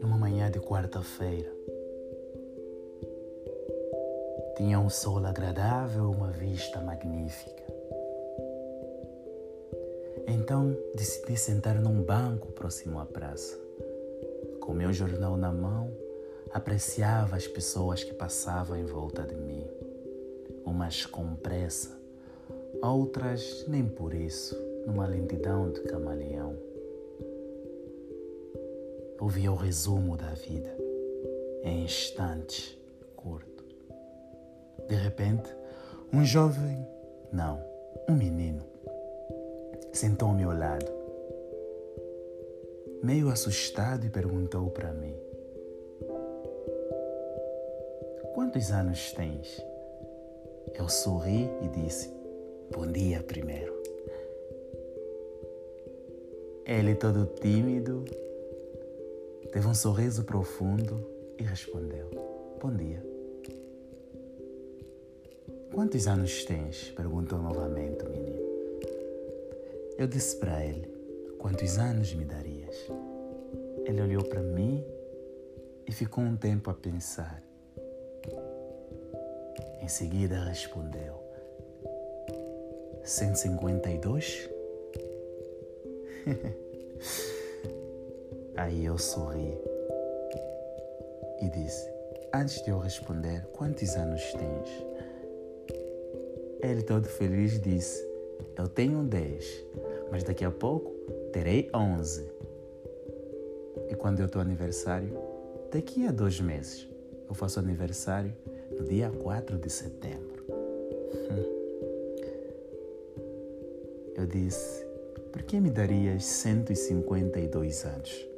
Numa manhã de quarta-feira, tinha um sol agradável, uma vista magnífica. Então decidi sentar num banco próximo à praça. Com meu jornal na mão, apreciava as pessoas que passavam em volta de mim, umas com pressa, outras nem por isso, numa lentidão de camaleão. Ouvia o resumo da vida, em instantes curto. De repente, um jovem, não, um menino, sentou ao meu lado, meio assustado e perguntou para mim: Quantos anos tens? Eu sorri e disse: Bom dia primeiro. Ele, todo tímido, teve um sorriso profundo e respondeu: Bom dia. Quantos anos tens? perguntou novamente o menino. Eu disse para ele: Quantos anos me darias? Ele olhou para mim e ficou um tempo a pensar. Em seguida respondeu: 152? Aí eu sorri e disse: Antes de eu responder, quantos anos tens? Ele, todo feliz, disse: Eu tenho 10, mas daqui a pouco terei 11. E quando eu estou aniversário? Daqui a dois meses. Eu faço aniversário no dia 4 de setembro. Eu disse: Por que me darias 152 anos?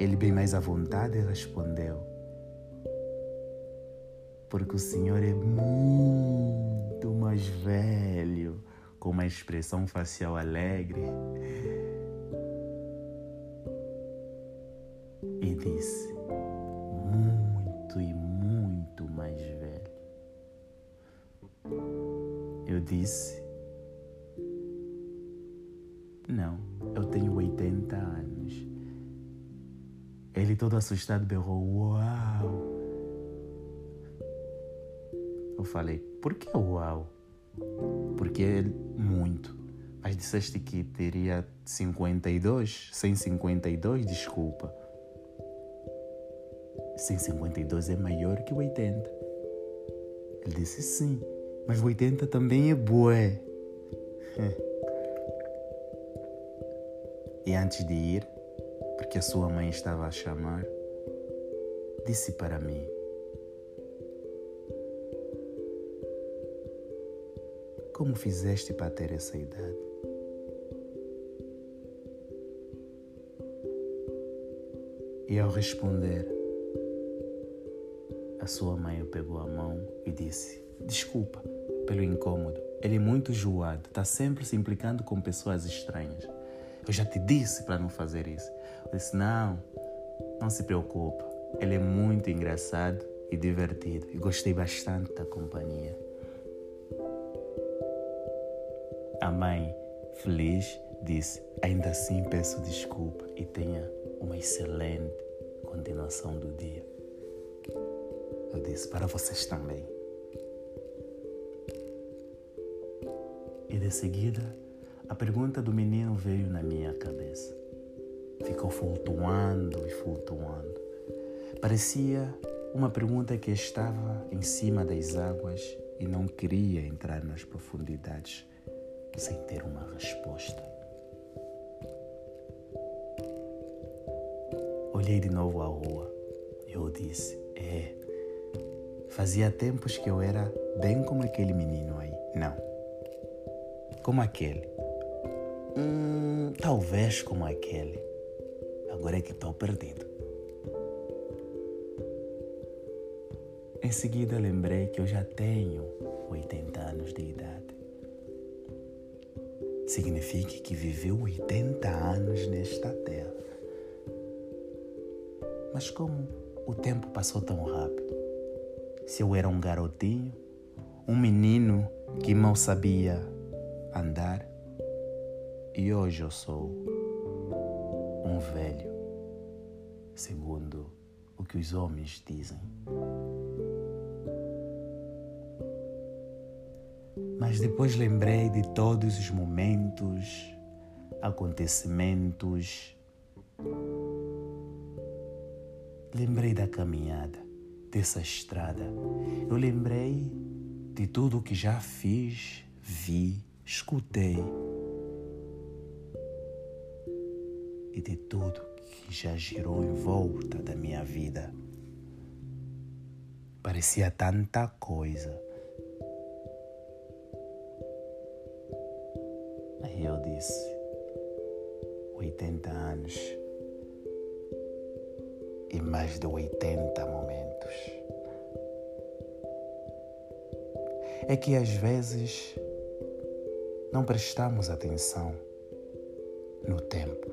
Ele, bem mais à vontade, respondeu: Porque o Senhor é muito mais velho, com uma expressão facial alegre. E disse: Muito e muito Eu disse: Não, eu tenho 80 anos. Ele, todo assustado, berrou: Uau! Eu falei: Por que uau? Porque é muito. Mas disseste que teria 52? 152? Desculpa. 152 é maior que 80. Ele disse sim, mas 80 também é bué. E antes de ir, porque a sua mãe estava a chamar, disse para mim: Como fizeste para ter essa idade? E ao responder, a sua mãe o pegou a mão e disse: Desculpa pelo incômodo. Ele é muito joado, está sempre se implicando com pessoas estranhas. Eu já te disse para não fazer isso. Eu disse: Não, não se preocupa. Ele é muito engraçado e divertido e gostei bastante da companhia. A mãe, feliz, disse: Ainda assim peço desculpa e tenha uma excelente continuação do dia. Eu disse: Para vocês também. E de seguida, a pergunta do menino veio na minha cabeça. Ficou flutuando e flutuando. Parecia uma pergunta que estava em cima das águas e não queria entrar nas profundidades sem ter uma resposta. Olhei de novo a rua. Eu disse: É. Fazia tempos que eu era bem como aquele menino aí. Não. Como aquele. Hum, talvez como aquele. Agora é que estou perdido. Em seguida lembrei que eu já tenho 80 anos de idade. Significa que viveu 80 anos nesta terra. Mas como o tempo passou tão rápido? Se eu era um garotinho, um menino que mal sabia andar e hoje eu sou um velho, segundo o que os homens dizem. Mas depois lembrei de todos os momentos, acontecimentos. Lembrei da caminhada, dessa estrada. Eu lembrei de tudo o que já fiz, vi, escutei. E de tudo que já girou em volta da minha vida. Parecia tanta coisa. Aí eu disse: 80 anos e mais de 80 momentos. É que às vezes não prestamos atenção no tempo.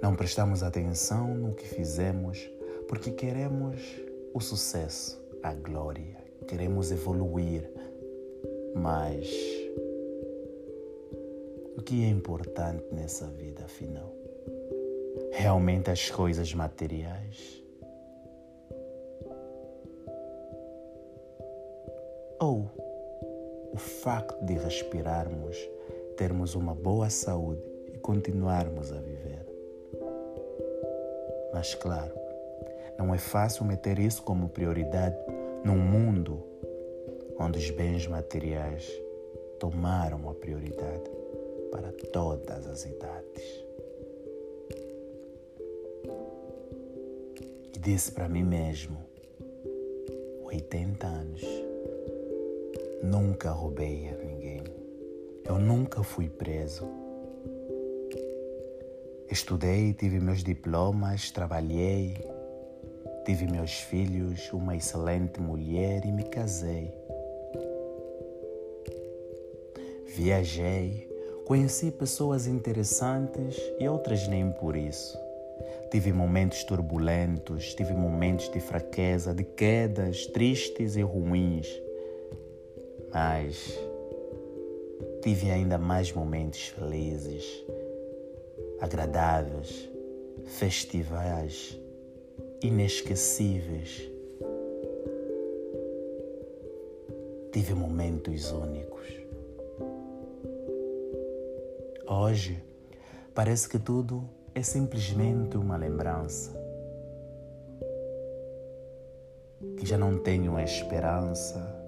Não prestamos atenção no que fizemos porque queremos o sucesso, a glória, queremos evoluir, mas o que é importante nessa vida, afinal? Realmente as coisas materiais? Ou facto de respirarmos, termos uma boa saúde e continuarmos a viver? Mas, claro, não é fácil meter isso como prioridade num mundo onde os bens materiais tomaram a prioridade para todas as idades. E disse para mim mesmo: 80 anos, nunca roubei a ninguém, eu nunca fui preso. Estudei, tive meus diplomas, trabalhei, tive meus filhos, uma excelente mulher e me casei. Viajei, Conheci pessoas interessantes e outras nem por isso. Tive momentos turbulentos, tive momentos de fraqueza, de quedas tristes e ruins. Mas tive ainda mais momentos felizes, agradáveis, festivais, inesquecíveis. Tive momentos únicos. Hoje, parece que tudo é simplesmente uma lembrança. Que já não tenho esperança, nem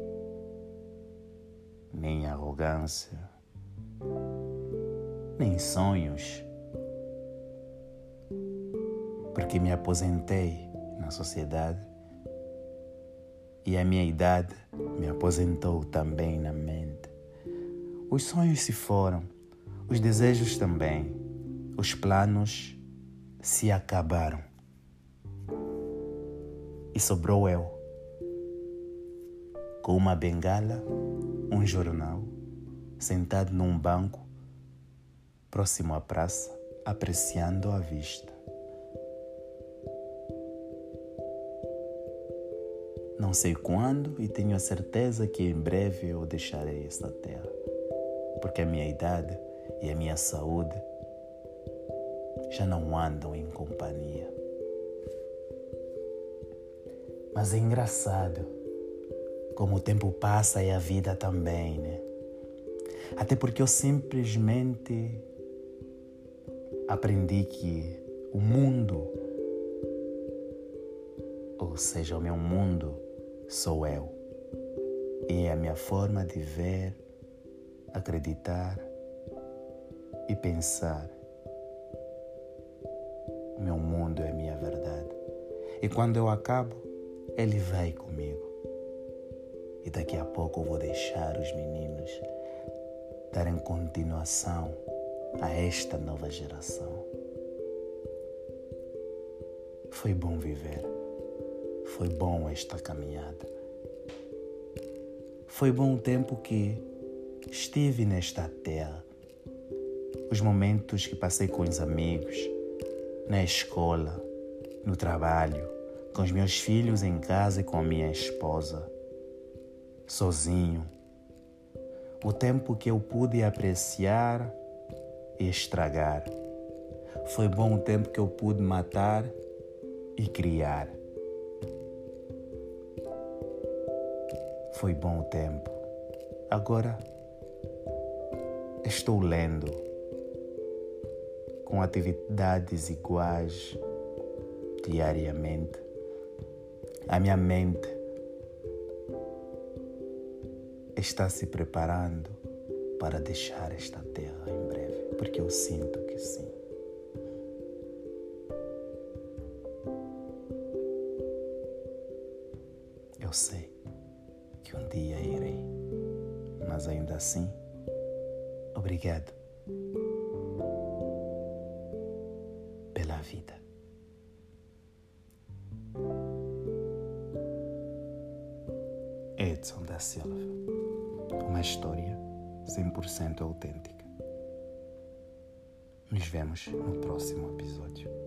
arrogância, nem sonhos, porque me aposentei na sociedade e a minha idade me aposentou também na mente. Os sonhos se foram os desejos também, os planos se acabaram. E sobrou eu, com uma bengala, um jornal, sentado num banco próximo à praça, apreciando a vista. Não sei quando e tenho a certeza que em breve eu deixarei esta terra, porque a minha idade e a minha saúde já não andam em companhia. Mas é engraçado como o tempo passa e a vida também, né? Até porque eu simplesmente aprendi que o mundo, ou seja, o meu mundo, sou eu. E é a minha forma de ver, acreditar e pensar: meu mundo é minha verdade. E quando eu acabo, ele vai comigo. E daqui a pouco eu vou deixar os meninos darem continuação a esta nova geração. Foi bom viver. Foi bom esta caminhada. Foi bom o tempo que estive nesta terra os momentos que passei com os amigos, na escola, no trabalho, com os meus filhos em casa e com a minha esposa. sozinho. O tempo que eu pude apreciar e estragar. Foi bom o tempo que eu pude matar e criar. Foi bom o tempo. Agora estou lendo com atividades iguais diariamente. A minha mente está se preparando para deixar esta terra em breve, porque eu sinto que sim. Eu sei que um dia irei, mas ainda assim, obrigado pela vida. Edson da Silva. Uma história 100% autêntica. Nos vemos no próximo episódio.